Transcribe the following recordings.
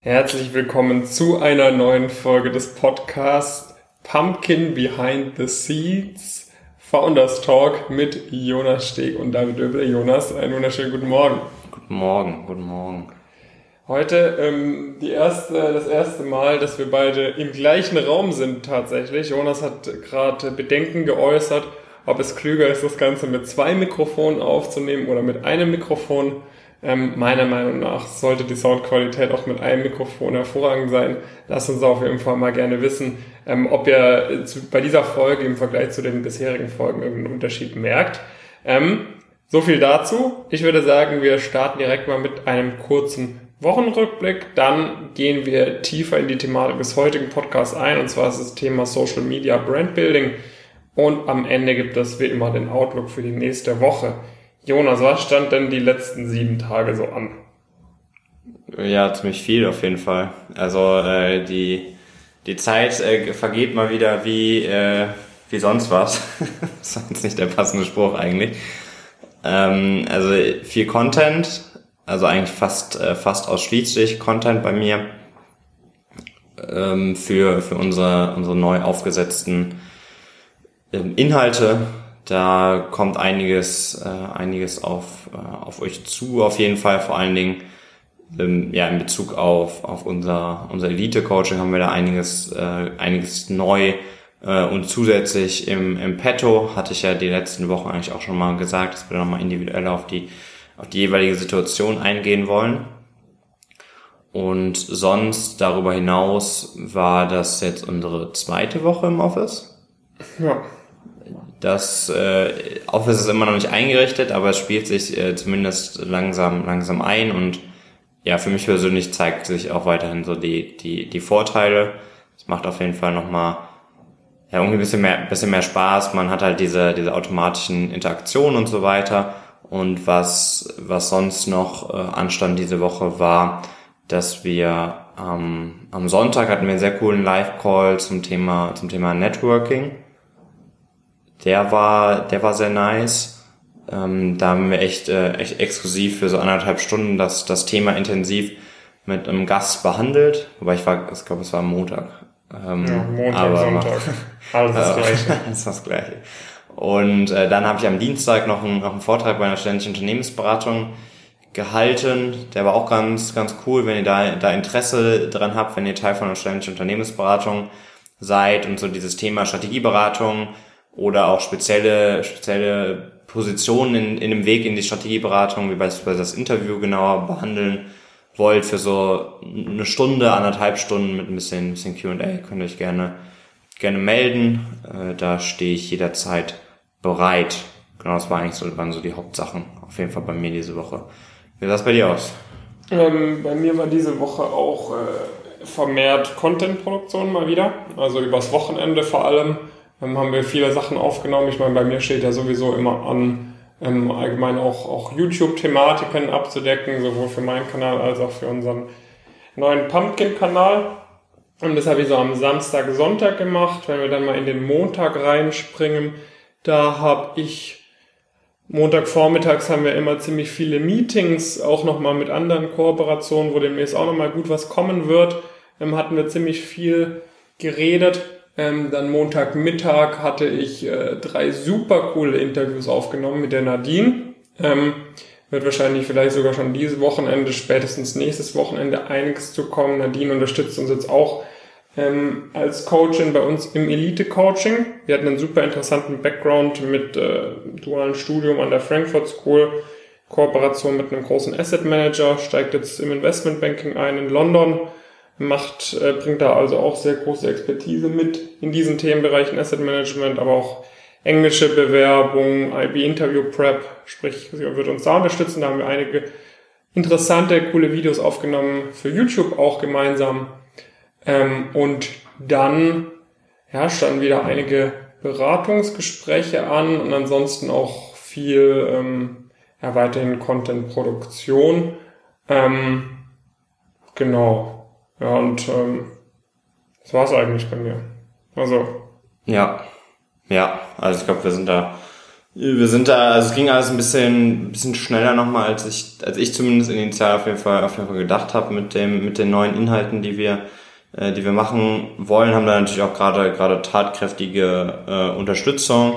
Herzlich willkommen zu einer neuen Folge des Podcasts Pumpkin Behind the Seeds Founders Talk mit Jonas Steg und David Döbel. Jonas, einen wunderschönen guten Morgen. Guten Morgen, guten Morgen. Heute ähm, die erste, das erste Mal, dass wir beide im gleichen Raum sind tatsächlich. Jonas hat gerade Bedenken geäußert, ob es klüger ist, das Ganze mit zwei Mikrofonen aufzunehmen oder mit einem Mikrofon. Ähm, meiner Meinung nach sollte die Soundqualität auch mit einem Mikrofon hervorragend sein. Lasst uns auf jeden Fall mal gerne wissen, ähm, ob ihr zu, bei dieser Folge im Vergleich zu den bisherigen Folgen irgendeinen Unterschied merkt. Ähm, so viel dazu. Ich würde sagen, wir starten direkt mal mit einem kurzen Wochenrückblick. Dann gehen wir tiefer in die Thematik des heutigen Podcasts ein, und zwar ist das Thema Social Media Brand Building. Und am Ende gibt es wie immer den Outlook für die nächste Woche. Jonas, was stand denn die letzten sieben Tage so an? Ja, ziemlich viel auf jeden Fall. Also äh, die, die Zeit äh, vergeht mal wieder wie, äh, wie sonst was. das ist jetzt nicht der passende Spruch eigentlich. Ähm, also viel Content, also eigentlich fast, äh, fast ausschließlich Content bei mir ähm, für, für unsere, unsere neu aufgesetzten ähm, Inhalte da kommt einiges, äh, einiges auf, äh, auf euch zu, auf jeden Fall, vor allen Dingen ähm, ja, in Bezug auf, auf unser, unser Elite-Coaching haben wir da einiges, äh, einiges neu äh, und zusätzlich im, im Petto hatte ich ja die letzten Wochen eigentlich auch schon mal gesagt, dass wir nochmal individuell auf die, auf die jeweilige Situation eingehen wollen. Und sonst darüber hinaus war das jetzt unsere zweite Woche im Office. Ja. Das äh, Office ist immer noch nicht eingerichtet, aber es spielt sich äh, zumindest langsam, langsam ein und ja, für mich persönlich zeigt sich auch weiterhin so die, die, die Vorteile. Es macht auf jeden Fall nochmal ja, irgendwie ein bisschen mehr, bisschen mehr Spaß. Man hat halt diese, diese automatischen Interaktionen und so weiter. Und was, was sonst noch äh, anstand diese Woche war, dass wir ähm, am Sonntag hatten wir einen sehr coolen Live-Call zum Thema, zum Thema Networking der war, der war sehr nice. Ähm, da haben wir echt, äh, echt exklusiv für so anderthalb Stunden das, das Thema intensiv mit einem Gast behandelt. Wobei ich war, ich glaube, es war Montag. Ähm, ja, Montag, aber, Sonntag. Alles das Gleiche. Alles das Gleiche. Und äh, dann habe ich am Dienstag noch einen, noch einen Vortrag bei einer ständischen Unternehmensberatung gehalten. Der war auch ganz, ganz cool, wenn ihr da, da Interesse dran habt, wenn ihr Teil von einer ständischen Unternehmensberatung seid und so dieses Thema Strategieberatung, oder auch spezielle, spezielle Positionen in, in dem Weg in die Strategieberatung, wie beispielsweise das Interview genauer behandeln wollt für so eine Stunde, anderthalb Stunden mit ein bisschen, bisschen Q&A, könnt ihr euch gerne, gerne melden. Äh, da stehe ich jederzeit bereit. Genau, das war eigentlich so, waren so die Hauptsachen. Auf jeden Fall bei mir diese Woche. Wie sah es bei dir aus? Ähm, bei mir war diese Woche auch äh, vermehrt Content-Produktion mal wieder. Also übers Wochenende vor allem haben wir viele Sachen aufgenommen. Ich meine, bei mir steht ja sowieso immer an, ähm, allgemein auch, auch YouTube-Thematiken abzudecken, sowohl für meinen Kanal als auch für unseren neuen Pumpkin-Kanal. Und das habe ich so am Samstag, Sonntag gemacht. Wenn wir dann mal in den Montag reinspringen, da habe ich Montagvormittags haben wir immer ziemlich viele Meetings, auch nochmal mit anderen Kooperationen, wo demnächst auch nochmal gut was kommen wird. Ähm, hatten wir ziemlich viel geredet. Ähm, dann Montagmittag hatte ich äh, drei super coole Interviews aufgenommen mit der Nadine. Ähm, wird wahrscheinlich vielleicht sogar schon dieses Wochenende, spätestens nächstes Wochenende einiges zu kommen. Nadine unterstützt uns jetzt auch ähm, als Coachin bei uns im Elite-Coaching. Wir hatten einen super interessanten Background mit äh, dualen Studium an der Frankfurt School, Kooperation mit einem großen Asset Manager, steigt jetzt im Investmentbanking ein in London macht, äh, bringt da also auch sehr große Expertise mit in diesen Themenbereichen Asset Management, aber auch englische Bewerbung, IB Interview Prep, sprich, sie wird uns da unterstützen. Da haben wir einige interessante, coole Videos aufgenommen für YouTube auch gemeinsam. Ähm, und dann ja, standen wieder einige Beratungsgespräche an und ansonsten auch viel ähm, ja, weiterhin Content-Produktion. Ähm, genau. Ja, und ähm, das war's eigentlich bei mir. Also. Ja, ja, also ich glaube, wir sind da Wir sind da, also es ging alles ein bisschen, bisschen schneller nochmal, als ich, als ich zumindest initial auf jeden Fall, auf jeden Fall gedacht habe mit dem, mit den neuen Inhalten, die wir, äh, die wir machen wollen, haben da natürlich auch gerade, gerade tatkräftige äh, Unterstützung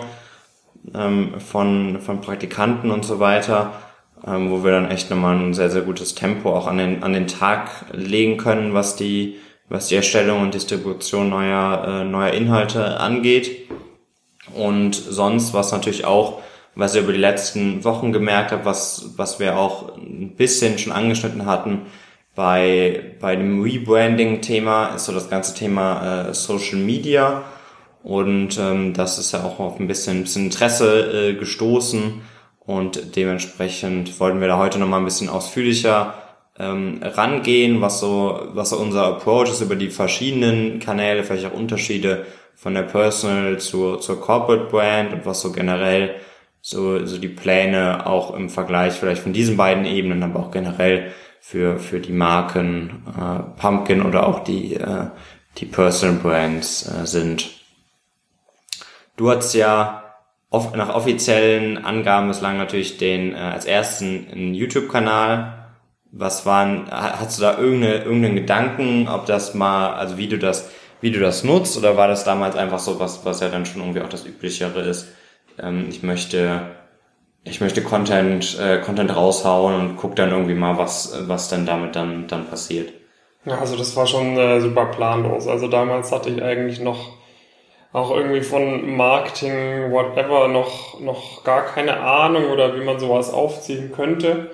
ähm, von, von Praktikanten und so weiter, ähm, wo wir dann echt nochmal ein sehr, sehr gutes Tempo auch an den, an den Tag legen können, was die, was die Erstellung und Distribution neuer, äh, neuer Inhalte angeht. Und sonst, was natürlich auch, was ich über die letzten Wochen gemerkt habe, was, was wir auch ein bisschen schon angeschnitten hatten, bei, bei dem Rebranding-Thema ist so das ganze Thema äh, Social Media. Und ähm, das ist ja auch auf ein bisschen, ein bisschen Interesse äh, gestoßen. Und dementsprechend wollten wir da heute nochmal ein bisschen ausführlicher ähm, rangehen, was so, was so unser Approach ist über die verschiedenen Kanäle, vielleicht auch Unterschiede von der Personal zur, zur Corporate Brand und was so generell so, so die Pläne auch im Vergleich vielleicht von diesen beiden Ebenen, aber auch generell für, für die Marken äh, Pumpkin oder auch die, äh, die Personal Brands äh, sind. Du hast ja oft nach offiziellen Angaben bislang natürlich den äh, als ersten YouTube-Kanal. Was waren, hast du da irgendeine, irgendeinen Gedanken, ob das mal, also wie du das wie du das nutzt oder war das damals einfach so was, was ja dann schon irgendwie auch das Üblichere ist? Ähm, ich möchte, ich möchte Content, äh, Content raushauen und guck dann irgendwie mal, was, was dann damit dann, dann passiert. Ja, also das war schon äh, super planlos. Also damals hatte ich eigentlich noch auch irgendwie von Marketing, whatever, noch, noch gar keine Ahnung oder wie man sowas aufziehen könnte.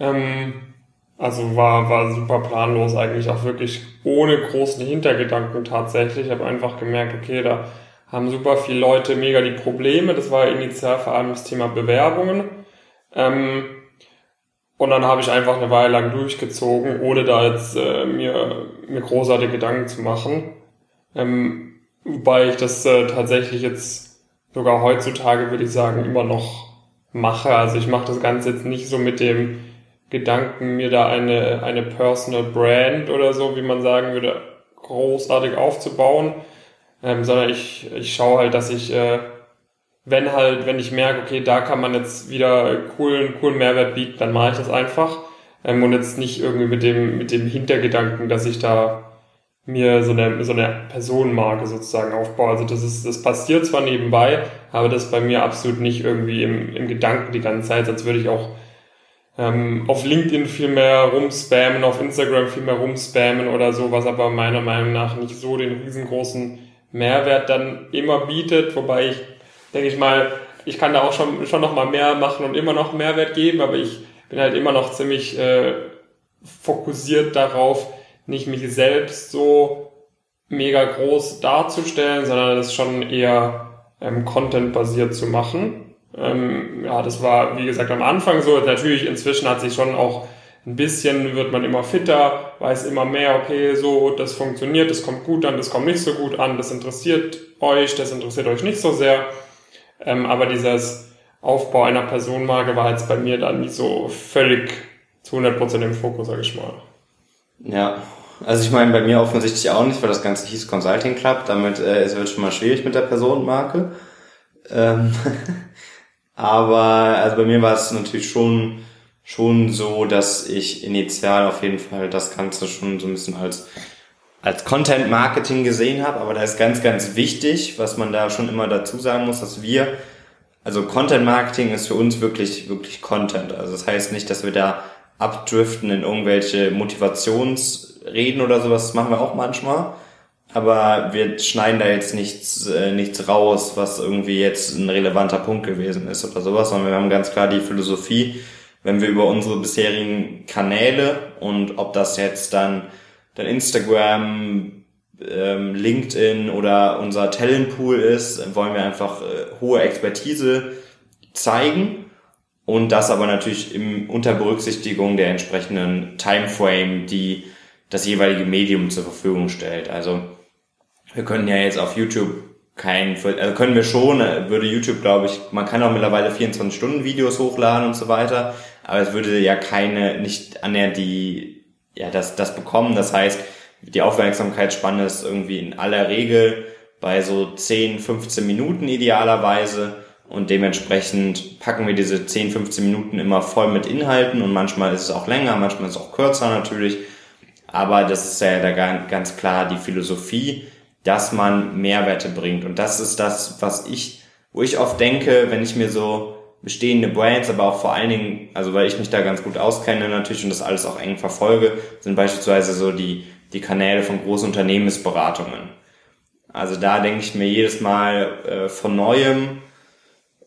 Ähm, also war, war super planlos eigentlich, auch wirklich ohne großen Hintergedanken tatsächlich. Ich habe einfach gemerkt, okay, da haben super viele Leute mega die Probleme. Das war initial vor allem das Thema Bewerbungen. Ähm, und dann habe ich einfach eine Weile lang durchgezogen, ohne da jetzt äh, mir, mir großartige Gedanken zu machen. Ähm, wobei ich das äh, tatsächlich jetzt sogar heutzutage, würde ich sagen, immer noch mache. Also ich mache das Ganze jetzt nicht so mit dem Gedanken, mir da eine, eine Personal Brand oder so, wie man sagen würde, großartig aufzubauen, ähm, sondern ich, ich schaue halt, dass ich, äh, wenn halt, wenn ich merke, okay, da kann man jetzt wieder coolen, coolen Mehrwert bieten, dann mache ich das einfach. Ähm, und jetzt nicht irgendwie mit dem, mit dem Hintergedanken, dass ich da mir so eine, so eine Personenmarke sozusagen aufbaue. Also das ist, das passiert zwar nebenbei, aber das bei mir absolut nicht irgendwie im, im Gedanken die ganze Zeit, sonst würde ich auch ähm, auf LinkedIn viel mehr rumspammen, auf Instagram viel mehr rumspammen oder so, was aber meiner Meinung nach nicht so den riesengroßen Mehrwert dann immer bietet, wobei ich, denke ich mal, ich kann da auch schon, schon noch mal mehr machen und immer noch Mehrwert geben, aber ich bin halt immer noch ziemlich äh, fokussiert darauf, nicht mich selbst so mega groß darzustellen, sondern das schon eher ähm, Content-basiert zu machen. Ähm, ja, das war, wie gesagt, am Anfang so. Natürlich, inzwischen hat sich schon auch ein bisschen, wird man immer fitter, weiß immer mehr, okay, so, das funktioniert, das kommt gut an, das kommt nicht so gut an, das interessiert euch, das interessiert euch nicht so sehr. Ähm, aber dieses Aufbau einer Personenmarke war jetzt bei mir dann nicht so völlig zu 100% im Fokus, sag ich mal. Ja, also ich meine, bei mir offensichtlich auch nicht, weil das Ganze hieß Consulting Club, damit äh, es wird schon mal schwierig mit der Personenmarke. Ähm Aber also bei mir war es natürlich schon schon so, dass ich initial auf jeden Fall das Ganze schon so ein bisschen als als Content Marketing gesehen habe, aber da ist ganz, ganz wichtig, was man da schon immer dazu sagen muss, dass wir, also Content Marketing ist für uns wirklich, wirklich Content. Also das heißt nicht, dass wir da abdriften in irgendwelche Motivationsreden oder sowas, das machen wir auch manchmal, aber wir schneiden da jetzt nichts, äh, nichts raus, was irgendwie jetzt ein relevanter Punkt gewesen ist oder sowas, sondern wir haben ganz klar die Philosophie, wenn wir über unsere bisherigen Kanäle und ob das jetzt dann, dann Instagram, ähm, LinkedIn oder unser Talentpool ist, wollen wir einfach äh, hohe Expertise zeigen und das aber natürlich im, unter Berücksichtigung der entsprechenden Timeframe, die das jeweilige Medium zur Verfügung stellt. Also wir können ja jetzt auf YouTube kein, also können wir schon, würde YouTube, glaube ich, man kann auch mittlerweile 24 Stunden Videos hochladen und so weiter, aber es würde ja keine, nicht annähernd die, ja, das, das bekommen. Das heißt, die Aufmerksamkeitsspanne ist irgendwie in aller Regel bei so 10, 15 Minuten idealerweise und dementsprechend packen wir diese 10, 15 Minuten immer voll mit Inhalten und manchmal ist es auch länger, manchmal ist es auch kürzer natürlich. Aber das ist ja da ganz klar die Philosophie, dass man Mehrwerte bringt. Und das ist das, was ich, wo ich oft denke, wenn ich mir so bestehende Brands, aber auch vor allen Dingen, also weil ich mich da ganz gut auskenne natürlich und das alles auch eng verfolge, sind beispielsweise so die, die Kanäle von großen Unternehmensberatungen. Also da denke ich mir jedes Mal äh, von neuem,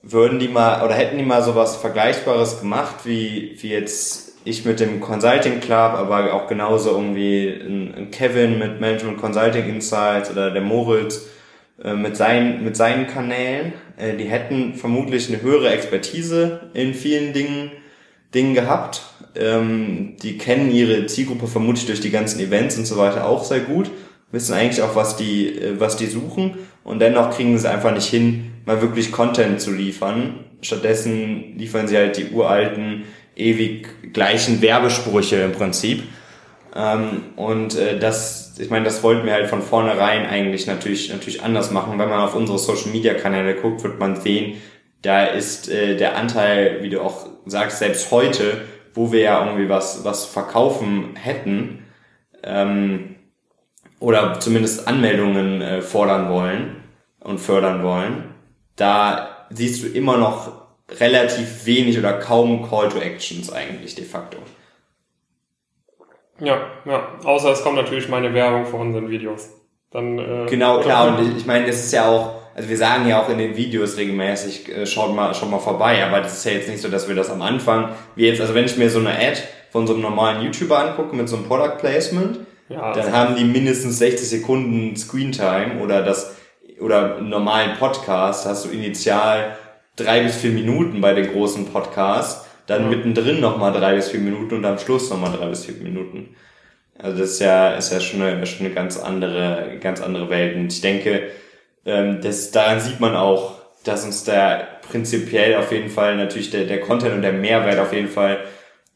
würden die mal oder hätten die mal sowas Vergleichbares gemacht, wie, wie jetzt ich mit dem Consulting Club, aber auch genauso irgendwie ein, Kevin mit Management Consulting Insights oder der Moritz äh, mit, seinen, mit seinen Kanälen. Äh, die hätten vermutlich eine höhere Expertise in vielen Dingen, Dingen gehabt. Ähm, die kennen ihre Zielgruppe vermutlich durch die ganzen Events und so weiter auch sehr gut, wissen eigentlich auch, was die, äh, was die suchen und dennoch kriegen sie einfach nicht hin, mal wirklich Content zu liefern. Stattdessen liefern sie halt die uralten, ewig gleichen Werbesprüche im Prinzip. Ähm, und äh, das, ich meine, das wollten wir halt von vornherein eigentlich natürlich, natürlich anders machen. Wenn man auf unsere Social Media Kanäle guckt, wird man sehen, da ist äh, der Anteil, wie du auch sagst, selbst heute, wo wir ja irgendwie was, was verkaufen hätten, ähm, oder zumindest Anmeldungen äh, fordern wollen und fördern wollen, da siehst du immer noch relativ wenig oder kaum Call to Actions eigentlich de facto. Ja, ja. Außer es kommt natürlich meine Werbung vor unseren Videos. Dann, äh, genau, klar. Und ich meine, es ist ja auch, also wir sagen ja auch in den Videos regelmäßig, äh, schaut mal, schaut mal vorbei, aber das ist ja jetzt nicht so, dass wir das am Anfang, wie jetzt, also wenn ich mir so eine Ad von so einem normalen YouTuber angucke mit so einem Product Placement, ja, dann haben die mindestens 60 Sekunden Screen Time oder das oder einen normalen Podcast hast du initial drei bis vier Minuten bei den großen Podcasts, dann mhm. mittendrin nochmal drei bis vier Minuten und am Schluss nochmal drei bis vier Minuten. Also das ist ja, ist ja schon eine, schon eine ganz andere, ganz andere Welt. Und ich denke, ähm, das, daran sieht man auch, dass uns da prinzipiell auf jeden Fall natürlich der, der Content und der Mehrwert auf jeden Fall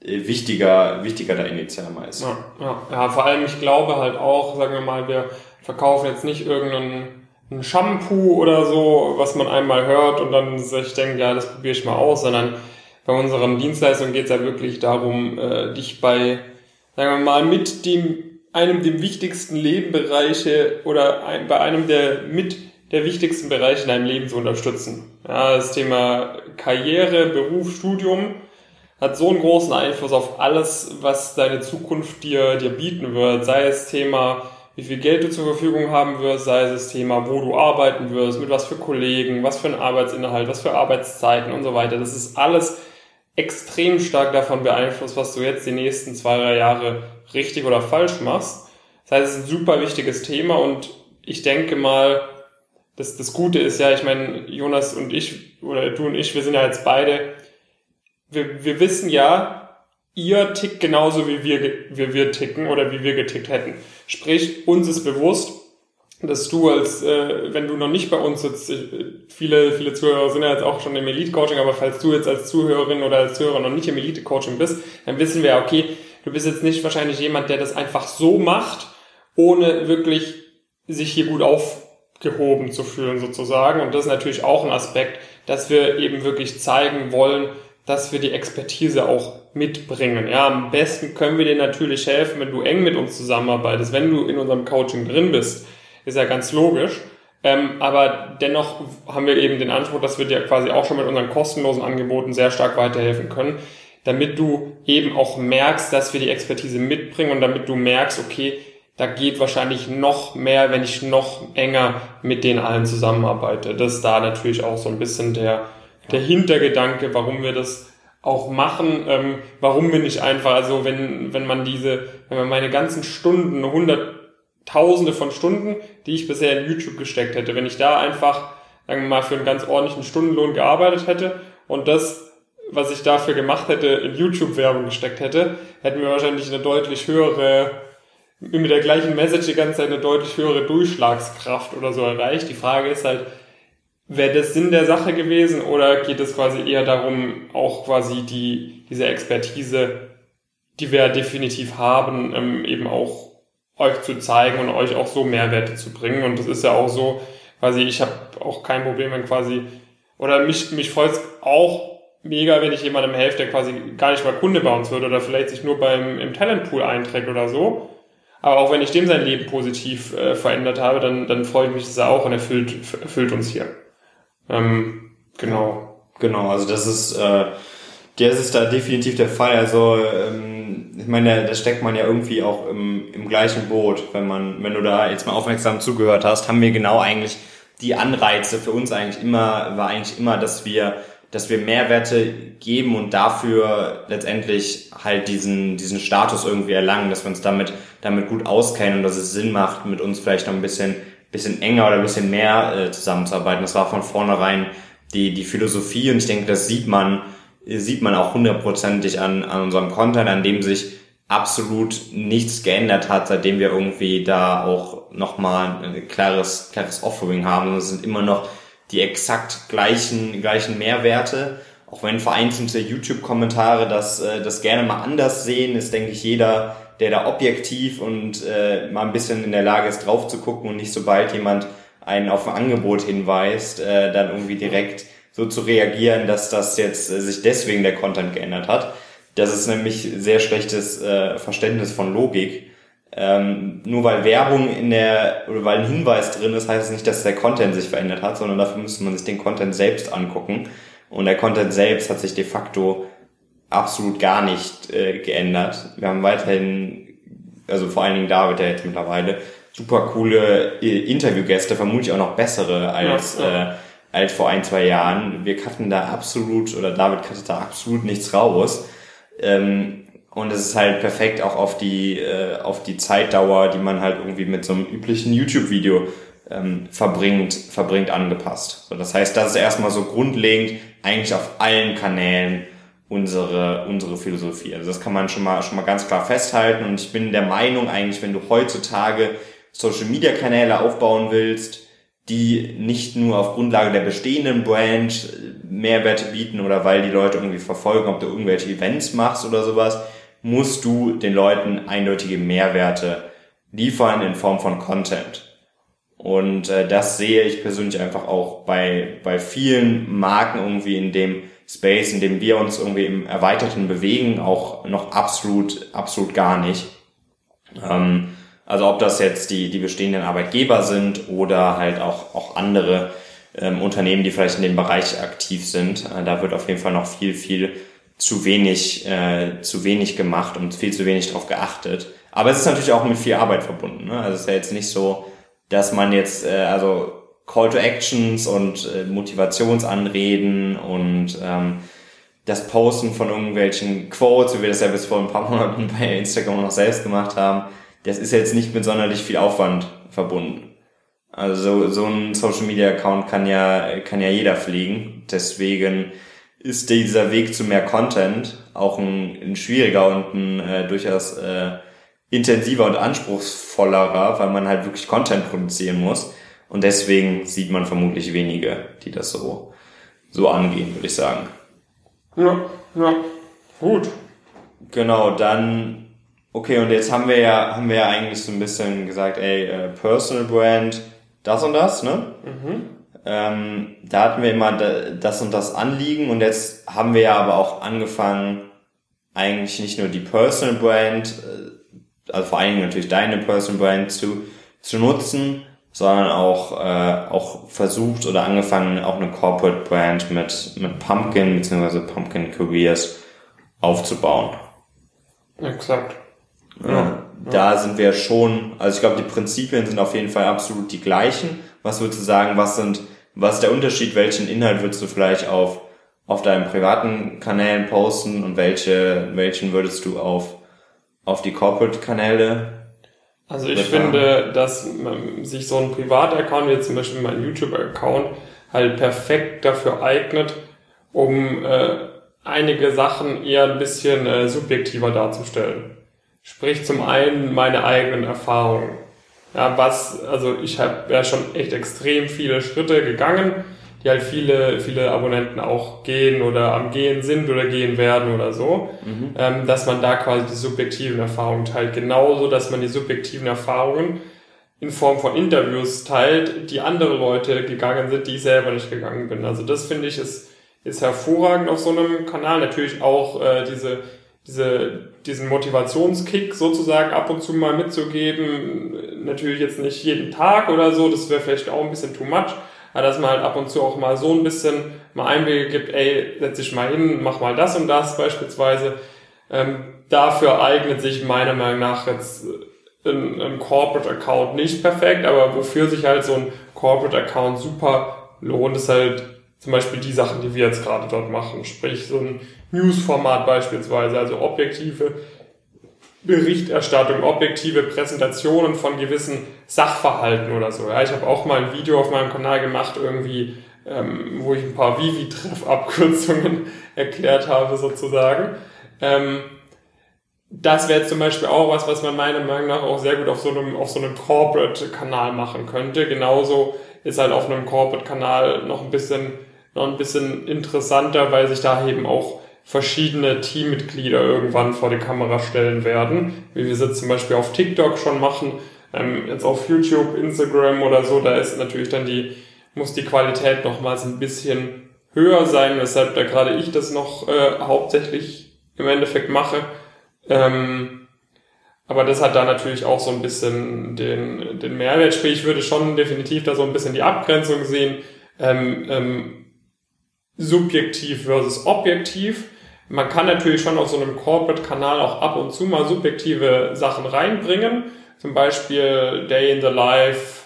äh, wichtiger, wichtiger da initial mal ist. Ja, ja, ja, vor allem ich glaube halt auch, sagen wir mal, wir verkaufen jetzt nicht irgendeinen ein Shampoo oder so, was man einmal hört und dann sich denkt, ja, das probiere ich mal aus, sondern bei unseren Dienstleistungen geht es ja wirklich darum, äh, dich bei, sagen wir mal, mit dem einem der wichtigsten Lebenbereiche oder ein, bei einem der mit der wichtigsten Bereiche in deinem Leben zu unterstützen. Ja, das Thema Karriere, Beruf, Studium hat so einen großen Einfluss auf alles, was deine Zukunft dir, dir bieten wird. Sei es Thema wie viel Geld du zur Verfügung haben wirst, sei es das Thema, wo du arbeiten wirst, mit was für Kollegen, was für ein Arbeitsinhalt, was für Arbeitszeiten und so weiter. Das ist alles extrem stark davon beeinflusst, was du jetzt die nächsten zwei, drei Jahre richtig oder falsch machst. Das heißt, es ist ein super wichtiges Thema und ich denke mal, das, das Gute ist ja, ich meine, Jonas und ich, oder du und ich, wir sind ja jetzt beide, wir, wir wissen ja, ihr tickt genauso wie wir, wie wir ticken oder wie wir getickt hätten. Sprich, uns ist bewusst, dass du als, äh, wenn du noch nicht bei uns sitzt, viele, viele Zuhörer sind ja jetzt auch schon im Elite-Coaching, aber falls du jetzt als Zuhörerin oder als Zuhörer noch nicht im Elite-Coaching bist, dann wissen wir, okay, du bist jetzt nicht wahrscheinlich jemand, der das einfach so macht, ohne wirklich sich hier gut aufgehoben zu fühlen sozusagen. Und das ist natürlich auch ein Aspekt, dass wir eben wirklich zeigen wollen, dass wir die Expertise auch mitbringen. Ja, am besten können wir dir natürlich helfen, wenn du eng mit uns zusammenarbeitest, wenn du in unserem Coaching drin bist. Ist ja ganz logisch. Ähm, aber dennoch haben wir eben den Anspruch, dass wir dir quasi auch schon mit unseren kostenlosen Angeboten sehr stark weiterhelfen können, damit du eben auch merkst, dass wir die Expertise mitbringen und damit du merkst, okay, da geht wahrscheinlich noch mehr, wenn ich noch enger mit den allen zusammenarbeite. Das ist da natürlich auch so ein bisschen der, der Hintergedanke, warum wir das auch machen, ähm, warum wir nicht einfach, also wenn, wenn man diese, wenn man meine ganzen Stunden, hunderttausende von Stunden, die ich bisher in YouTube gesteckt hätte, wenn ich da einfach, sagen wir mal, für einen ganz ordentlichen Stundenlohn gearbeitet hätte und das, was ich dafür gemacht hätte, in YouTube-Werbung gesteckt hätte, hätten wir wahrscheinlich eine deutlich höhere, mit der gleichen Message die ganze Zeit eine deutlich höhere Durchschlagskraft oder so erreicht. Die Frage ist halt, Wäre das Sinn der Sache gewesen oder geht es quasi eher darum, auch quasi die, diese Expertise, die wir definitiv haben, ähm, eben auch euch zu zeigen und euch auch so Mehrwerte zu bringen? Und das ist ja auch so, quasi, ich habe auch kein Problem, wenn quasi Oder mich, mich freut es auch mega, wenn ich jemandem helfe, der quasi gar nicht mal Kunde bei uns wird oder vielleicht sich nur beim im Talentpool einträgt oder so. Aber auch wenn ich dem sein Leben positiv äh, verändert habe, dann, dann freut mich das auch und erfüllt, erfüllt uns hier. Ähm, genau. Genau, also das ist, äh, das ist da definitiv der Fall. Also ähm, ich meine, da steckt man ja irgendwie auch im, im gleichen Boot. Wenn man, wenn du da jetzt mal aufmerksam zugehört hast, haben wir genau eigentlich die Anreize für uns eigentlich immer, war eigentlich immer, dass wir dass wir Mehrwerte geben und dafür letztendlich halt diesen, diesen Status irgendwie erlangen, dass wir uns damit, damit gut auskennen und dass es Sinn macht, mit uns vielleicht noch ein bisschen, bisschen enger oder ein bisschen mehr äh, zusammenzuarbeiten. Das war von vornherein die, die Philosophie und ich denke, das sieht man, sieht man auch hundertprozentig an, an unserem Content, an dem sich absolut nichts geändert hat, seitdem wir irgendwie da auch nochmal ein klares, klares Offering haben. Es sind immer noch die exakt gleichen, gleichen Mehrwerte. Auch wenn vereinzelte YouTube-Kommentare das, äh, das gerne mal anders sehen, ist, denke ich, jeder, der da objektiv und äh, mal ein bisschen in der Lage ist, drauf zu gucken und nicht sobald jemand einen auf ein Angebot hinweist, äh, dann irgendwie direkt so zu reagieren, dass das jetzt äh, sich deswegen der Content geändert hat. Das ist nämlich sehr schlechtes äh, Verständnis von Logik. Ähm, nur weil Werbung in der, oder weil ein Hinweis drin ist, heißt es nicht, dass der Content sich verändert hat, sondern dafür müsste man sich den Content selbst angucken. Und der Content selbst hat sich de facto absolut gar nicht äh, geändert. Wir haben weiterhin, also vor allen Dingen David, der jetzt mittlerweile super coole äh, Interviewgäste, vermutlich auch noch bessere als, ja, ja. Äh, als vor ein, zwei Jahren. Wir cutten da absolut, oder David cuttet da absolut nichts raus. Ähm, und es ist halt perfekt auch auf die, äh, auf die Zeitdauer, die man halt irgendwie mit so einem üblichen YouTube-Video ähm, verbringt, verbringt angepasst. So, das heißt, das ist erstmal so grundlegend eigentlich auf allen Kanälen unsere, unsere Philosophie. Also das kann man schon mal, schon mal ganz klar festhalten. Und ich bin der Meinung eigentlich, wenn du heutzutage Social Media Kanäle aufbauen willst, die nicht nur auf Grundlage der bestehenden Brand Mehrwerte bieten oder weil die Leute irgendwie verfolgen, ob du irgendwelche Events machst oder sowas, musst du den Leuten eindeutige Mehrwerte liefern in Form von Content. Und äh, das sehe ich persönlich einfach auch bei, bei vielen Marken irgendwie in dem Space, in dem wir uns irgendwie im Erweiterten bewegen, auch noch absolut, absolut gar nicht. Ähm, also ob das jetzt die, die bestehenden Arbeitgeber sind oder halt auch, auch andere ähm, Unternehmen, die vielleicht in dem Bereich aktiv sind, äh, da wird auf jeden Fall noch viel, viel zu wenig, äh, zu wenig gemacht und viel zu wenig darauf geachtet. Aber es ist natürlich auch mit viel Arbeit verbunden. Ne? Also es ist ja jetzt nicht so, dass man jetzt, äh, also Call to Actions und äh, Motivationsanreden und ähm, das Posten von irgendwelchen Quotes, wie wir das ja bis vor ein paar Monaten bei Instagram noch selbst gemacht haben, das ist jetzt nicht mit sonderlich viel Aufwand verbunden. Also so, ein Social Media Account kann ja, kann ja jeder pflegen. Deswegen ist dieser Weg zu mehr Content auch ein, ein schwieriger und ein äh, durchaus äh, intensiver und anspruchsvollerer, weil man halt wirklich Content produzieren muss. Und deswegen sieht man vermutlich wenige, die das so, so angehen, würde ich sagen. Ja, ja, gut. Genau, dann, okay, und jetzt haben wir ja, haben wir ja eigentlich so ein bisschen gesagt, ey, äh, Personal Brand, das und das, ne? Mhm. Ähm, da hatten wir immer das und das Anliegen und jetzt haben wir ja aber auch angefangen, eigentlich nicht nur die Personal Brand, äh, also vor allen Dingen natürlich deine Personal Brand zu, zu nutzen, sondern auch, äh, auch versucht oder angefangen, auch eine Corporate Brand mit, mit Pumpkin bzw. Pumpkin Careers aufzubauen. Exakt. Ja, ja. Da sind wir schon, also ich glaube, die Prinzipien sind auf jeden Fall absolut die gleichen. Was würdest du sagen, was sind, was ist der Unterschied, welchen Inhalt würdest du vielleicht auf, auf deinen privaten Kanälen posten und welche, welchen würdest du auf, auf die Corporate-Kanäle also ich finde, dass sich so ein Privataccount, wie jetzt zum Beispiel mein YouTube-Account, halt perfekt dafür eignet, um äh, einige Sachen eher ein bisschen äh, subjektiver darzustellen. Sprich zum einen meine eigenen Erfahrungen. Ja, was, also ich habe ja schon echt extrem viele Schritte gegangen, die halt viele, viele Abonnenten auch gehen oder am Gehen sind oder gehen werden oder so, mhm. ähm, dass man da quasi die subjektiven Erfahrungen teilt. Genauso, dass man die subjektiven Erfahrungen in Form von Interviews teilt, die andere Leute gegangen sind, die ich selber nicht gegangen bin. Also das finde ich ist, ist hervorragend auf so einem Kanal. Natürlich auch äh, diese, diese, diesen Motivationskick sozusagen ab und zu mal mitzugeben. Natürlich jetzt nicht jeden Tag oder so, das wäre vielleicht auch ein bisschen too much. Aber dass man halt ab und zu auch mal so ein bisschen mal Einwege gibt, ey, setz dich mal hin, mach mal das und das beispielsweise. Ähm, dafür eignet sich meiner Meinung nach jetzt ein, ein Corporate Account nicht perfekt, aber wofür sich halt so ein Corporate Account super lohnt, ist halt zum Beispiel die Sachen, die wir jetzt gerade dort machen. Sprich, so ein News-Format beispielsweise, also objektive Berichterstattung, objektive Präsentationen von gewissen Sachverhalten oder so. Ja, ich habe auch mal ein Video auf meinem Kanal gemacht, irgendwie, ähm, wo ich ein paar Vivi-Treff-Abkürzungen erklärt habe, sozusagen. Ähm, das wäre zum Beispiel auch was, was man meiner Meinung nach auch sehr gut auf so einem, so einem Corporate-Kanal machen könnte. Genauso ist halt auf einem Corporate-Kanal noch ein bisschen, noch ein bisschen interessanter, weil sich da eben auch verschiedene Teammitglieder irgendwann vor die Kamera stellen werden, wie wir es jetzt zum Beispiel auf TikTok schon machen, ähm, jetzt auf YouTube, Instagram oder so, da ist natürlich dann die, muss die Qualität nochmals ein bisschen höher sein, weshalb da gerade ich das noch äh, hauptsächlich im Endeffekt mache. Ähm, aber das hat da natürlich auch so ein bisschen den, den Mehrwert. Sprich, ich würde schon definitiv da so ein bisschen die Abgrenzung sehen. Ähm, ähm, subjektiv versus objektiv. Man kann natürlich schon auf so einem Corporate-Kanal auch ab und zu mal subjektive Sachen reinbringen. Zum Beispiel Day in the Life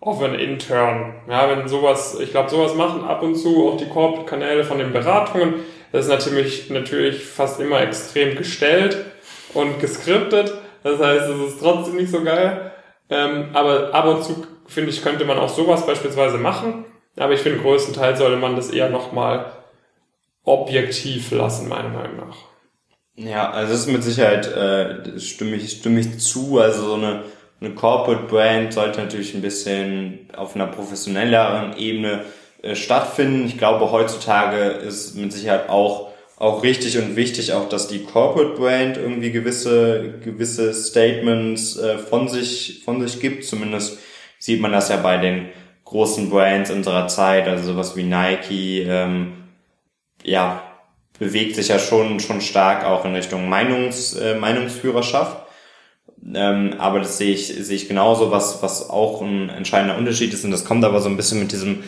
of an Intern. Ja, wenn sowas, ich glaube, sowas machen ab und zu auch die Corporate-Kanäle von den Beratungen. Das ist natürlich, natürlich fast immer extrem gestellt und geskriptet. Das heißt, es ist trotzdem nicht so geil. Ähm, aber ab und zu, finde ich, könnte man auch sowas beispielsweise machen. Aber ich finde, größtenteils sollte man das eher nochmal objektiv lassen, meiner Meinung nach. Ja, also das ist mit Sicherheit, äh, stimme, ich, stimme ich zu. Also so eine, eine Corporate Brand sollte natürlich ein bisschen auf einer professionelleren Ebene äh, stattfinden. Ich glaube, heutzutage ist mit Sicherheit auch auch richtig und wichtig, auch dass die Corporate Brand irgendwie gewisse, gewisse Statements äh, von sich, von sich gibt. Zumindest sieht man das ja bei den großen Brands unserer Zeit, also sowas wie Nike, ähm, ja, bewegt sich ja schon, schon stark auch in Richtung Meinungs, äh, Meinungsführerschaft. Ähm, aber das sehe ich, sehe ich genauso, was, was auch ein entscheidender Unterschied ist. Und das kommt aber so ein bisschen mit diesem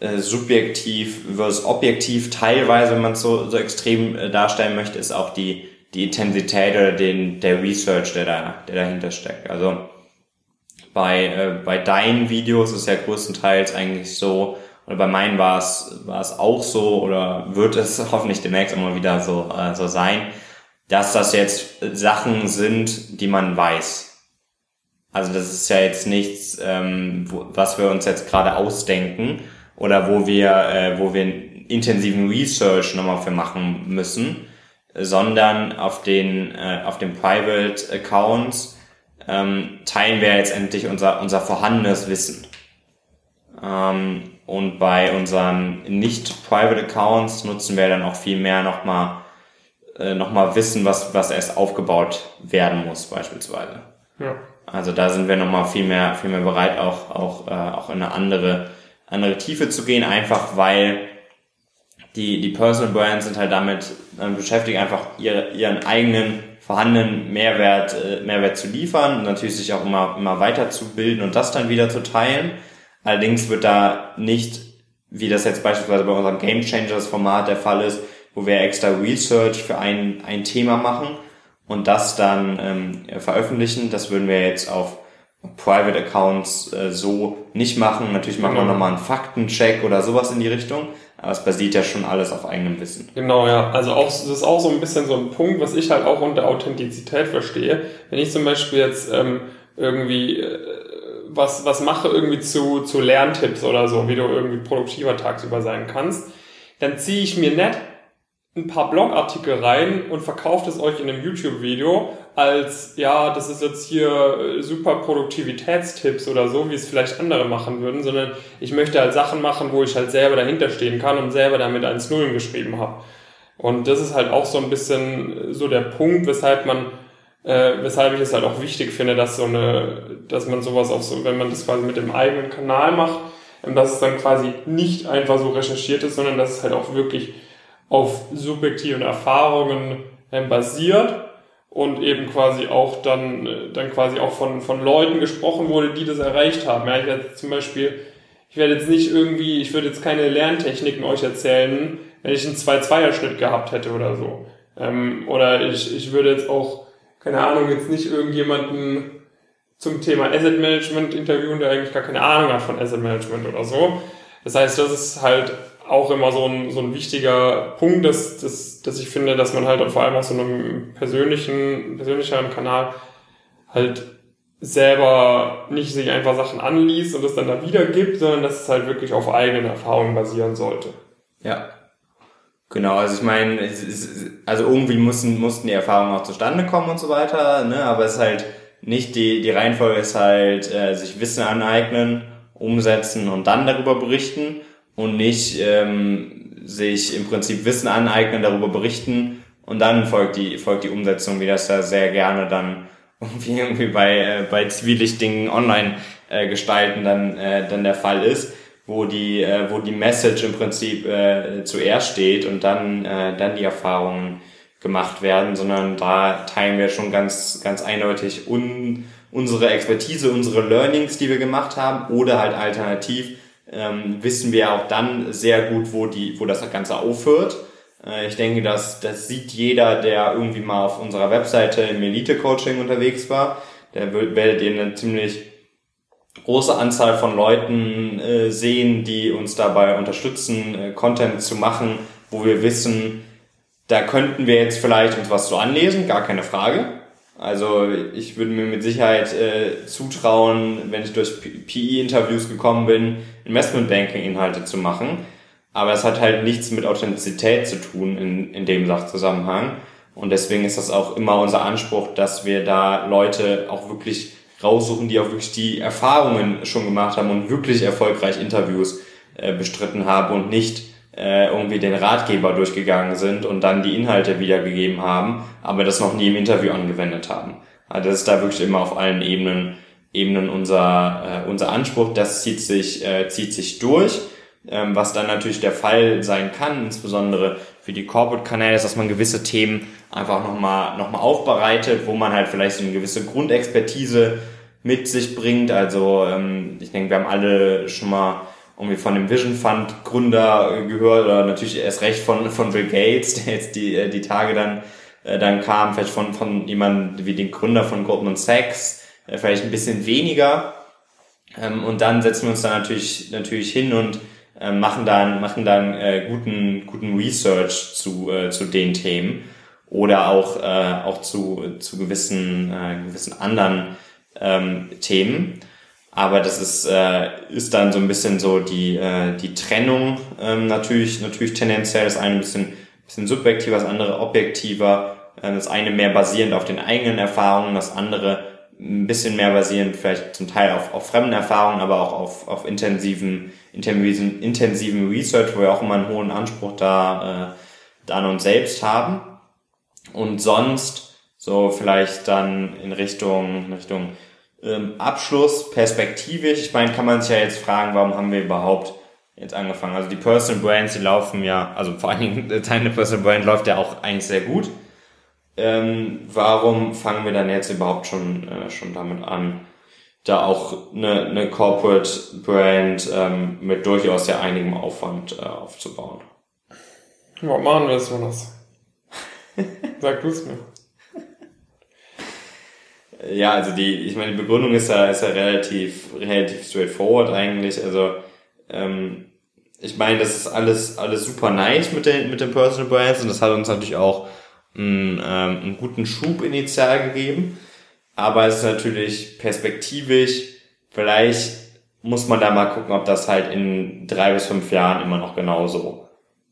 äh, subjektiv versus objektiv. Teilweise, wenn man es so, so extrem äh, darstellen möchte, ist auch die, die Intensität oder den, der Research, der da, der dahinter steckt. Also bei, äh, bei deinen Videos ist ja größtenteils eigentlich so, oder bei meinen war es, war es auch so, oder wird es hoffentlich demnächst immer wieder so, äh, so sein, dass das jetzt Sachen sind, die man weiß. Also das ist ja jetzt nichts, ähm, wo, was wir uns jetzt gerade ausdenken, oder wo wir, äh, wo wir einen intensiven Research nochmal für machen müssen, sondern auf den, äh, auf den Private Accounts ähm, teilen wir jetzt endlich unser, unser vorhandenes Wissen. Ähm, und bei unseren nicht-Private Accounts nutzen wir dann auch viel mehr nochmal äh, noch mal Wissen, was, was erst aufgebaut werden muss, beispielsweise. Ja. Also da sind wir nochmal viel mehr, viel mehr bereit, auch, auch, äh, auch in eine andere andere Tiefe zu gehen, einfach weil die, die Personal Brands sind halt damit äh, beschäftigt, einfach ihre, ihren eigenen vorhandenen Mehrwert, äh, Mehrwert zu liefern und natürlich sich auch immer, immer weiterzubilden und das dann wieder zu teilen. Allerdings wird da nicht, wie das jetzt beispielsweise bei unserem Game Changers Format der Fall ist, wo wir extra Research für ein, ein Thema machen und das dann ähm, veröffentlichen. Das würden wir jetzt auf Private Accounts äh, so nicht machen. Natürlich machen genau. wir nochmal einen Faktencheck oder sowas in die Richtung. Aber es basiert ja schon alles auf eigenem Wissen. Genau, ja. Also auch, das ist auch so ein bisschen so ein Punkt, was ich halt auch unter Authentizität verstehe. Wenn ich zum Beispiel jetzt ähm, irgendwie äh, was, was mache irgendwie zu, zu Lerntipps oder so, wie du irgendwie produktiver tagsüber sein kannst, dann ziehe ich mir nicht ein paar Blogartikel rein und verkauft es euch in einem YouTube-Video als, ja, das ist jetzt hier äh, super Produktivitätstipps oder so, wie es vielleicht andere machen würden, sondern ich möchte halt Sachen machen, wo ich halt selber dahinter stehen kann und selber damit eins Nullen geschrieben habe. Und das ist halt auch so ein bisschen so der Punkt, weshalb man äh, weshalb ich es halt auch wichtig finde, dass so eine, dass man sowas auch so, wenn man das quasi mit dem eigenen Kanal macht, ähm, dass es dann quasi nicht einfach so recherchiert ist, sondern dass es halt auch wirklich auf subjektiven Erfahrungen ähm, basiert und eben quasi auch dann, äh, dann quasi auch von, von Leuten gesprochen wurde, die das erreicht haben. Ja, ich werde zum Beispiel, ich werde jetzt nicht irgendwie, ich würde jetzt keine Lerntechniken euch erzählen, wenn ich einen 2-2er-Schnitt gehabt hätte oder so. Ähm, oder ich, ich würde jetzt auch, keine Ahnung, jetzt nicht irgendjemanden zum Thema Asset Management interviewen, der eigentlich gar keine Ahnung hat von Asset Management oder so. Das heißt, das ist halt auch immer so ein, so ein wichtiger Punkt, dass, dass, dass ich finde, dass man halt vor allem auf so einem persönlichen, persönlicheren Kanal halt selber nicht sich einfach Sachen anliest und es dann da wiedergibt, sondern dass es halt wirklich auf eigenen Erfahrungen basieren sollte. Ja. Genau, also ich meine, also irgendwie mussten, mussten die Erfahrungen auch zustande kommen und so weiter, ne? aber es ist halt nicht die, die Reihenfolge ist halt, äh, sich Wissen aneignen, umsetzen und dann darüber berichten und nicht ähm, sich im Prinzip Wissen aneignen, darüber berichten. Und dann folgt die, folgt die Umsetzung, wie das ja sehr gerne dann irgendwie, irgendwie bei, äh, bei Zwielichtigen online äh, gestalten dann, äh, dann der Fall ist wo die, äh, wo die Message im Prinzip äh, zuerst steht und dann, äh, dann die Erfahrungen gemacht werden, sondern da teilen wir schon ganz, ganz eindeutig un, unsere Expertise, unsere Learnings, die wir gemacht haben, oder halt alternativ ähm, wissen wir auch dann sehr gut, wo die, wo das Ganze aufhört. Äh, ich denke, dass das sieht jeder, der irgendwie mal auf unserer Webseite im Elite-Coaching unterwegs war. Der werdet ihr eine ziemlich große Anzahl von Leuten äh, sehen, die uns dabei unterstützen, äh, Content zu machen, wo wir wissen, da könnten wir jetzt vielleicht uns was zu anlesen, gar keine Frage. Also ich würde mir mit Sicherheit äh, zutrauen, wenn ich durch PE-Interviews gekommen bin, Investmentbanking-Inhalte zu machen. Aber es hat halt nichts mit Authentizität zu tun in, in dem Sachzusammenhang. Und deswegen ist das auch immer unser Anspruch, dass wir da Leute auch wirklich raussuchen, die auch wirklich die Erfahrungen schon gemacht haben und wirklich erfolgreich Interviews äh, bestritten haben und nicht äh, irgendwie den Ratgeber durchgegangen sind und dann die Inhalte wiedergegeben haben, aber das noch nie im Interview angewendet haben. Also das ist da wirklich immer auf allen Ebenen Ebenen unser äh, unser Anspruch. Das zieht sich äh, zieht sich durch. Ähm, was dann natürlich der Fall sein kann, insbesondere für die Corporate-Kanäle, ist, dass man gewisse Themen einfach nochmal noch mal aufbereitet, wo man halt vielleicht so eine gewisse Grundexpertise mit sich bringt. Also ähm, ich denke, wir haben alle schon mal irgendwie von dem Vision Fund Gründer gehört oder natürlich erst recht von, von Bill Gates, der jetzt die, äh, die Tage dann, äh, dann kam, vielleicht von, von jemandem wie den Gründer von Goldman Sachs, äh, vielleicht ein bisschen weniger. Ähm, und dann setzen wir uns da natürlich, natürlich hin und machen dann, machen dann guten, guten Research zu, zu den Themen oder auch, auch zu, zu gewissen, gewissen anderen ähm, Themen. Aber das ist, äh, ist dann so ein bisschen so die, äh, die Trennung ähm, natürlich, natürlich tendenziell. Das eine ein bisschen, bisschen subjektiver, das andere objektiver. Äh, das eine mehr basierend auf den eigenen Erfahrungen, das andere ein bisschen mehr basierend vielleicht zum Teil auf, auf fremden Erfahrungen, aber auch auf, auf intensiven, intensiven, intensiven Research, wo wir auch immer einen hohen Anspruch da, äh, an uns selbst haben. Und sonst so vielleicht dann in Richtung, in Richtung ähm, Abschluss, perspektivisch. Ich meine, kann man sich ja jetzt fragen, warum haben wir überhaupt jetzt angefangen? Also die Personal Brands, die laufen ja, also vor allen Dingen deine Personal Brand läuft ja auch eigentlich sehr gut ähm, warum fangen wir dann jetzt überhaupt schon, äh, schon damit an, da auch eine, eine Corporate Brand ähm, mit durchaus sehr einigem Aufwand äh, aufzubauen? Ja, machen wir es, Jonas. Sag du es mir. Ja, also die, ich meine, die Begründung ist ja, ist ja relativ, relativ straightforward eigentlich. Also, ähm, ich meine, das ist alles, alles super nice mit den, mit den Personal Brands und das hat uns natürlich auch einen, ähm, einen guten Schub initial gegeben. Aber es ist natürlich perspektivisch, vielleicht muss man da mal gucken, ob das halt in drei bis fünf Jahren immer noch genauso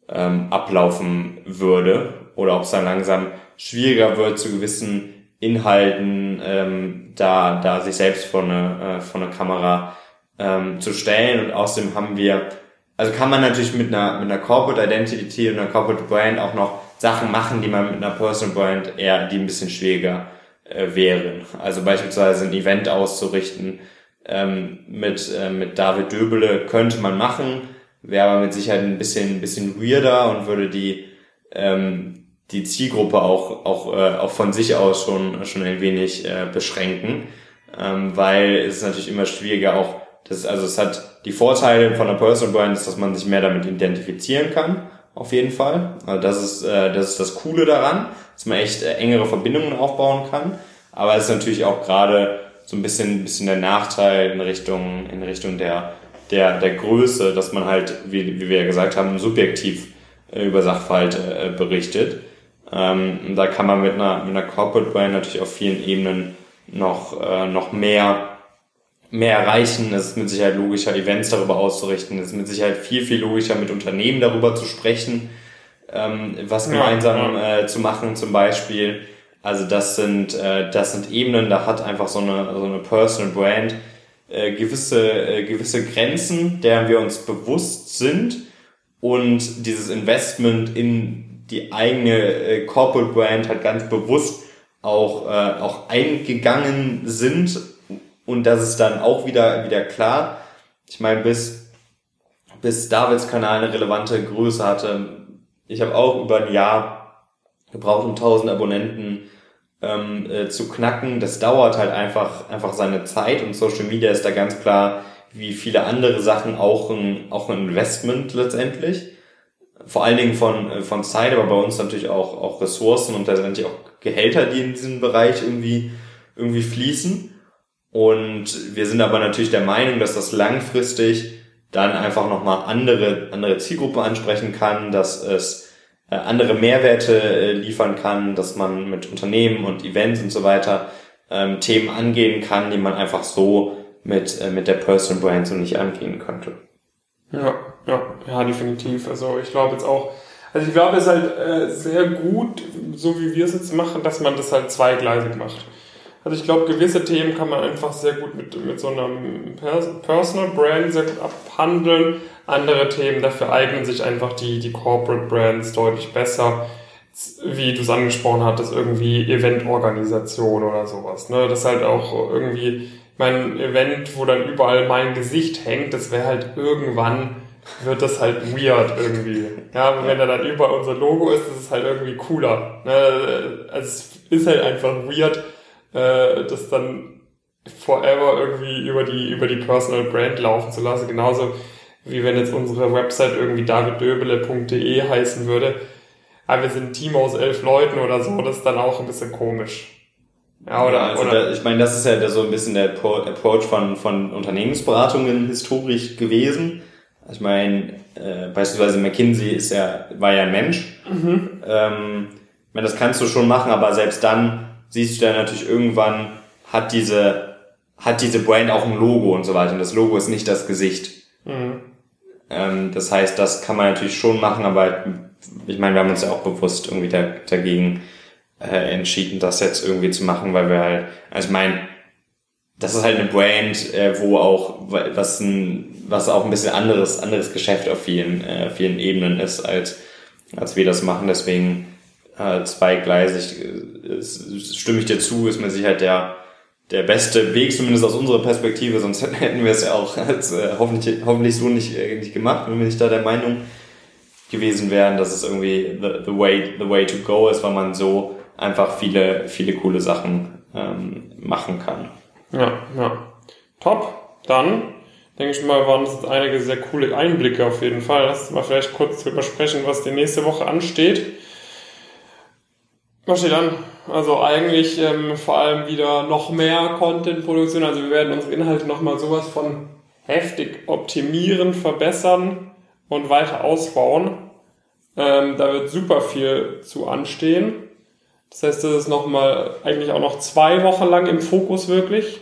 ähm, ablaufen würde oder ob es dann langsam schwieriger wird, zu gewissen Inhalten ähm, da, da sich selbst vor eine, äh, vor eine Kamera ähm, zu stellen. Und außerdem haben wir, also kann man natürlich mit einer, mit einer Corporate Identity und einer Corporate Brand auch noch Sachen machen, die man mit einer Personal Brand eher, die ein bisschen schwieriger äh, wären. Also beispielsweise ein Event auszurichten ähm, mit, äh, mit David Döbele könnte man machen, wäre aber mit Sicherheit ein bisschen, ein bisschen weirder und würde die, ähm, die Zielgruppe auch, auch, äh, auch von sich aus schon, schon ein wenig äh, beschränken, ähm, weil es ist natürlich immer schwieriger auch, das, also es hat die Vorteile von einer Personal Brand, ist, dass man sich mehr damit identifizieren kann, auf jeden Fall. Also das ist, äh, das ist das Coole daran, dass man echt äh, engere Verbindungen aufbauen kann. Aber es ist natürlich auch gerade so ein bisschen, bisschen der Nachteil in Richtung, in Richtung der, der, der Größe, dass man halt, wie, wie wir ja gesagt haben, subjektiv äh, über Sachverhalte äh, berichtet. Ähm, da kann man mit einer, mit einer Corporate Brand natürlich auf vielen Ebenen noch, äh, noch mehr, mehr erreichen. Es ist mit Sicherheit logischer, Events darüber auszurichten. Es ist mit Sicherheit viel, viel logischer, mit Unternehmen darüber zu sprechen, ähm, was gemeinsam ja, ja. Äh, zu machen zum Beispiel. Also das sind, äh, das sind Ebenen, da hat einfach so eine, so eine Personal Brand äh, gewisse, äh, gewisse Grenzen, deren wir uns bewusst sind und dieses Investment in die eigene äh, Corporate Brand halt ganz bewusst auch, äh, auch eingegangen sind und das ist dann auch wieder, wieder klar. Ich meine, bis, bis Davids Kanal eine relevante Größe hatte, ich habe auch über ein Jahr gebraucht, um 1000 Abonnenten ähm, äh, zu knacken. Das dauert halt einfach, einfach seine Zeit und Social Media ist da ganz klar, wie viele andere Sachen, auch ein, auch ein Investment letztendlich. Vor allen Dingen von, äh, von Zeit, aber bei uns natürlich auch, auch Ressourcen und letztendlich auch Gehälter, die in diesem Bereich irgendwie, irgendwie fließen. Und wir sind aber natürlich der Meinung, dass das langfristig dann einfach nochmal andere, andere Zielgruppen ansprechen kann, dass es äh, andere Mehrwerte äh, liefern kann, dass man mit Unternehmen und Events und so weiter ähm, Themen angehen kann, die man einfach so mit, äh, mit der Personal Brand so nicht angehen könnte. Ja, ja, ja, definitiv. Also ich glaube jetzt auch, also ich glaube es ist halt äh, sehr gut, so wie wir es jetzt machen, dass man das halt zweigleisig macht. Also ich glaube, gewisse Themen kann man einfach sehr gut mit, mit so einem Personal Brand sehr gut abhandeln. Andere Themen, dafür eignen sich einfach die, die Corporate Brands deutlich besser. Wie du es angesprochen hattest, irgendwie Eventorganisation oder sowas. Ne? Das ist halt auch irgendwie mein Event, wo dann überall mein Gesicht hängt, das wäre halt irgendwann wird das halt weird irgendwie. Ja, wenn da dann überall unser Logo ist, ist halt irgendwie cooler. Ne? Also es ist halt einfach weird, äh, das dann forever irgendwie über die, über die Personal Brand laufen zu lassen. Genauso wie wenn jetzt unsere Website irgendwie daviddöbele.de heißen würde. Aber wir sind ein Team aus elf Leuten oder so, das ist dann auch ein bisschen komisch. Ja, oder, also oder da, ich meine, das ist ja so ein bisschen der Approach von, von Unternehmensberatungen historisch gewesen. Ich meine, äh, beispielsweise McKinsey ist ja, war ja ein Mensch. Mhm. Ähm, ich meine, das kannst du schon machen, aber selbst dann siehst du dann natürlich irgendwann, hat diese, hat diese Brand auch ein Logo und so weiter. Und das Logo ist nicht das Gesicht. Mhm. Ähm, das heißt, das kann man natürlich schon machen, aber ich meine, wir haben uns ja auch bewusst irgendwie da, dagegen äh, entschieden, das jetzt irgendwie zu machen, weil wir halt, also ich meine, das ist halt eine Brand, äh, wo auch was ein, was auch ein bisschen anderes, anderes Geschäft auf vielen, äh, vielen Ebenen ist, als, als wir das machen. Deswegen äh, zweigleisig, äh, stimme ich dir zu, ist mir sicher der, der beste Weg, zumindest aus unserer Perspektive, sonst hätten wir es ja auch als, äh, hoffentlich, hoffentlich so nicht, äh, nicht gemacht, wenn wir nicht da der Meinung gewesen wären, dass es irgendwie the, the, way, the way to go ist, weil man so einfach viele, viele coole Sachen ähm, machen kann. Ja, ja. Top. Dann denke ich mal, waren das jetzt einige sehr coole Einblicke auf jeden Fall. Lass uns mal vielleicht kurz drüber sprechen, was die nächste Woche ansteht. Was steht an? Also eigentlich ähm, vor allem wieder noch mehr Content-Produktion. Also wir werden unsere Inhalte nochmal sowas von heftig optimieren, verbessern und weiter ausbauen. Ähm, da wird super viel zu anstehen. Das heißt, das ist nochmal eigentlich auch noch zwei Wochen lang im Fokus wirklich.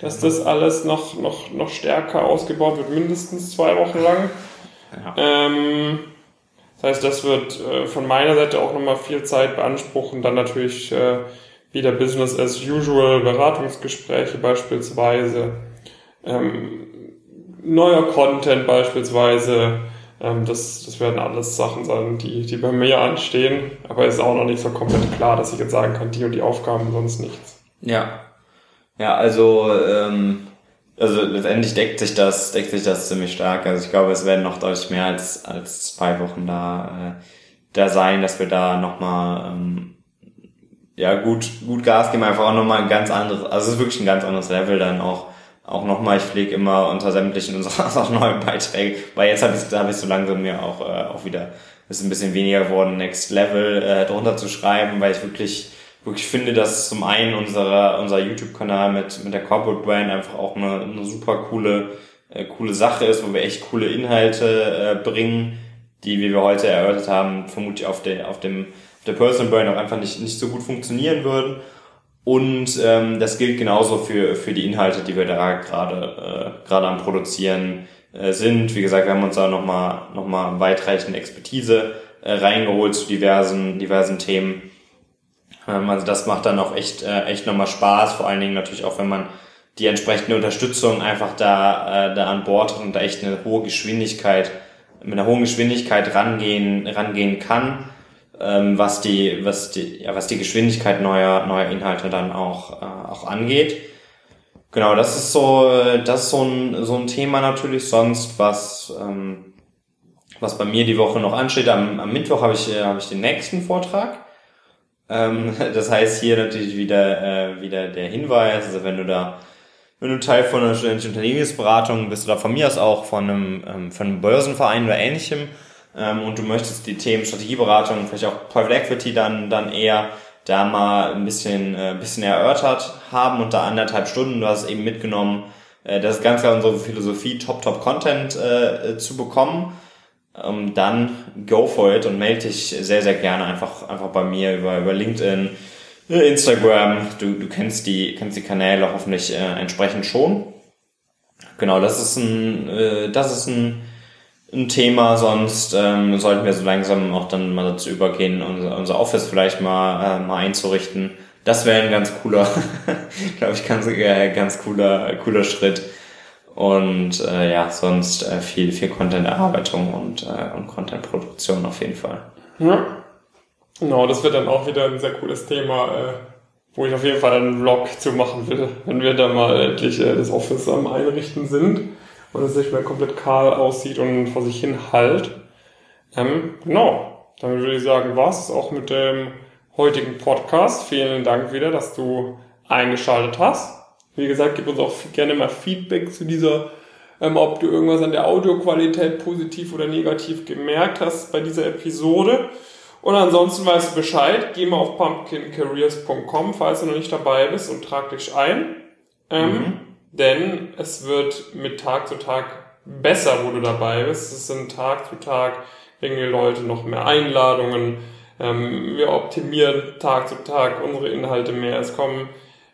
Dass das alles noch, noch, noch stärker ausgebaut wird, mindestens zwei Wochen lang. Ja. Ähm, das heißt, das wird äh, von meiner Seite auch nochmal viel Zeit beanspruchen. Dann natürlich äh, wieder Business as usual, Beratungsgespräche beispielsweise, ähm, neuer Content beispielsweise, Ähm, das, das werden alles Sachen sein, die, die bei mir anstehen. Aber es ist auch noch nicht so komplett klar, dass ich jetzt sagen kann, die und die Aufgaben, sonst nichts. Ja. Ja, also, ähm, also letztendlich deckt sich das, deckt sich das ziemlich stark. Also ich glaube, es werden noch deutlich mehr als, als zwei Wochen da, äh, da sein, dass wir da nochmal, ähm, ja, gut, gut Gas geben, einfach auch nochmal ein ganz anderes, also es ist wirklich ein ganz anderes Level dann auch, auch nochmal, ich pflege immer unter sämtlichen unserer auch neue Beiträge, weil jetzt habe ich, hab ich so langsam mir auch, äh, auch wieder, ist ein bisschen weniger geworden, Next Level äh, drunter zu schreiben, weil ich wirklich, wirklich finde, dass zum einen unsere, unser YouTube-Kanal mit, mit der Corporate Brand einfach auch eine, eine super coole, äh, coole Sache ist, wo wir echt coole Inhalte äh, bringen, die, wie wir heute erörtert haben, vermutlich auf, der, auf dem auf der Personal Brand auch einfach nicht, nicht so gut funktionieren würden. Und ähm, das gilt genauso für, für die Inhalte, die wir da gerade äh, gerade am Produzieren äh, sind. Wie gesagt, wir haben uns da nochmal noch mal weitreichende Expertise äh, reingeholt zu diversen, diversen Themen. Ähm, also das macht dann auch echt, äh, echt nochmal Spaß, vor allen Dingen natürlich auch, wenn man die entsprechende Unterstützung einfach da, äh, da an Bord hat und da echt eine hohe Geschwindigkeit, mit einer hohen Geschwindigkeit rangehen, rangehen kann ähm, was die, was die, ja, was die Geschwindigkeit neuer, neuer Inhalte dann auch, äh, auch angeht. Genau, das ist so, das ist so ein, so ein Thema natürlich. Sonst was, ähm, was bei mir die Woche noch ansteht. Am, am Mittwoch habe ich, äh, habe ich den nächsten Vortrag. Ähm, das heißt hier natürlich wieder, äh, wieder der Hinweis, also wenn du da, wenn du Teil von einer studentischen Unternehmensberatung bist oder von mir aus auch von einem, ähm, von einem Börsenverein oder ähnlichem, ähm, und du möchtest die Themen Strategieberatung, vielleicht auch Private Equity dann, dann eher da mal ein bisschen, äh, bisschen erörtert haben unter anderthalb Stunden. Du hast eben mitgenommen, äh, das ist ganz klar unsere Philosophie, Top-Top-Content äh, zu bekommen. Ähm, dann go for it und melde dich sehr, sehr gerne einfach, einfach bei mir über, über LinkedIn, äh, Instagram. Du, du kennst die, kennst die Kanäle hoffentlich äh, entsprechend schon. Genau, das ist ein, äh, das ist ein ein Thema, sonst ähm, sollten wir so langsam auch dann mal dazu übergehen, unser, unser Office vielleicht mal, äh, mal einzurichten. Das wäre ein ganz cooler, glaube ich, ganz, äh, ganz cooler, cooler Schritt. Und äh, ja, sonst äh, viel, viel Content-Erarbeitung und, äh, und Content-Produktion auf jeden Fall. Ja. Genau, das wird dann auch wieder ein sehr cooles Thema, äh, wo ich auf jeden Fall einen Vlog zu machen will, wenn wir dann mal endlich äh, das Office am Einrichten sind und es nicht mehr komplett kahl aussieht und vor sich hin halt. Ähm, genau, dann würde ich sagen, was auch mit dem heutigen Podcast. Vielen Dank wieder, dass du eingeschaltet hast. Wie gesagt, gib uns auch gerne mal Feedback zu dieser, ähm, ob du irgendwas an der Audioqualität positiv oder negativ gemerkt hast bei dieser Episode. Und ansonsten weißt du Bescheid, geh mal auf pumpkincareers.com, falls du noch nicht dabei bist und trag dich ein. Ähm, mhm. Denn es wird mit Tag zu Tag besser, wo du dabei bist. Es sind Tag zu Tag kriegen die Leute noch mehr Einladungen. Ähm, wir optimieren Tag zu Tag unsere Inhalte mehr. Es kommen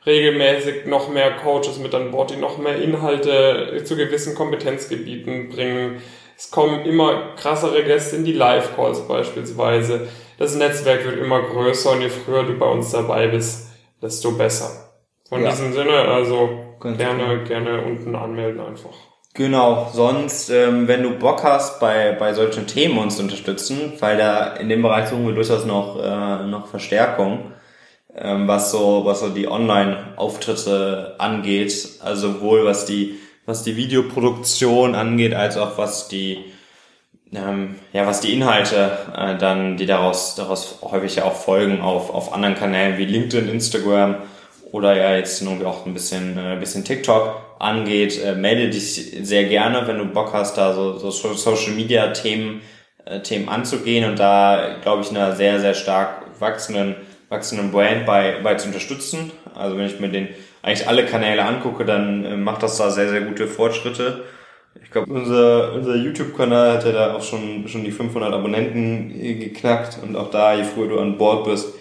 regelmäßig noch mehr Coaches mit an Bord, die noch mehr Inhalte zu gewissen Kompetenzgebieten bringen. Es kommen immer krassere Gäste in die Live-Calls beispielsweise. Das Netzwerk wird immer größer und je früher du bei uns dabei bist, desto besser. Von ja. diesem Sinne, also Ganz gerne, gerne unten anmelden einfach. Genau, sonst, ähm, wenn du Bock hast, bei, bei solchen Themen uns zu unterstützen, weil da in dem Bereich suchen wir durchaus noch, äh, noch Verstärkung, ähm, was so, was so die Online-Auftritte angeht, also sowohl was die, was die Videoproduktion angeht, als auch was die, ähm, ja, was die Inhalte äh, dann, die daraus, daraus häufig ja auch folgen auf, auf anderen Kanälen wie LinkedIn, Instagram, oder ja jetzt irgendwie auch ein bisschen, äh, bisschen TikTok angeht, äh, melde dich sehr gerne, wenn du Bock hast, da so, so Social Media Themen, äh, Themen anzugehen und da, glaube ich, einer sehr, sehr stark wachsenden, wachsenden Brand bei, bei zu unterstützen. Also wenn ich mir den eigentlich alle Kanäle angucke, dann äh, macht das da sehr, sehr gute Fortschritte. Ich glaube, unser, unser YouTube-Kanal hat ja da auch schon, schon die 500 Abonnenten äh, geknackt und auch da, je früher du an Bord bist,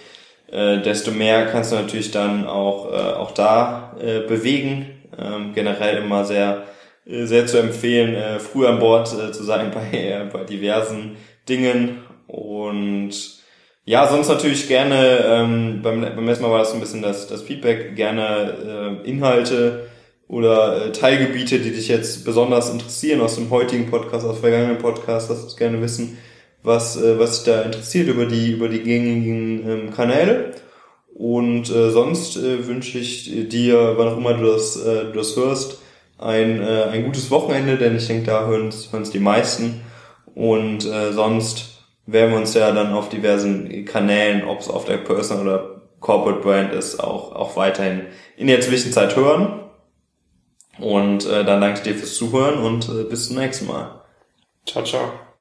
äh, desto mehr kannst du natürlich dann auch, äh, auch da äh, bewegen. Ähm, generell immer sehr, äh, sehr zu empfehlen, äh, früh an Bord äh, zu sein bei, äh, bei diversen Dingen. Und ja, sonst natürlich gerne, ähm, beim, beim letzten Mal war das so ein bisschen das, das Feedback, gerne äh, Inhalte oder äh, Teilgebiete, die dich jetzt besonders interessieren aus dem heutigen Podcast, aus vergangenen Podcast, lass uns gerne wissen, was, äh, was dich da interessiert über die, über die gängigen ähm, Kanäle. Und äh, sonst äh, wünsche ich dir, wann auch immer du das, äh, du das hörst, ein, äh, ein gutes Wochenende, denn ich denke, da hören es die meisten. Und äh, sonst werden wir uns ja dann auf diversen Kanälen, ob es auf der Personal oder Corporate Brand ist, auch, auch weiterhin in der Zwischenzeit hören. Und äh, dann danke ich dir fürs Zuhören und äh, bis zum nächsten Mal. Ciao, ciao.